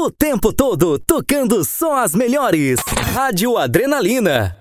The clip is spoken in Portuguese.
O tempo todo tocando só as melhores. Rádio Adrenalina.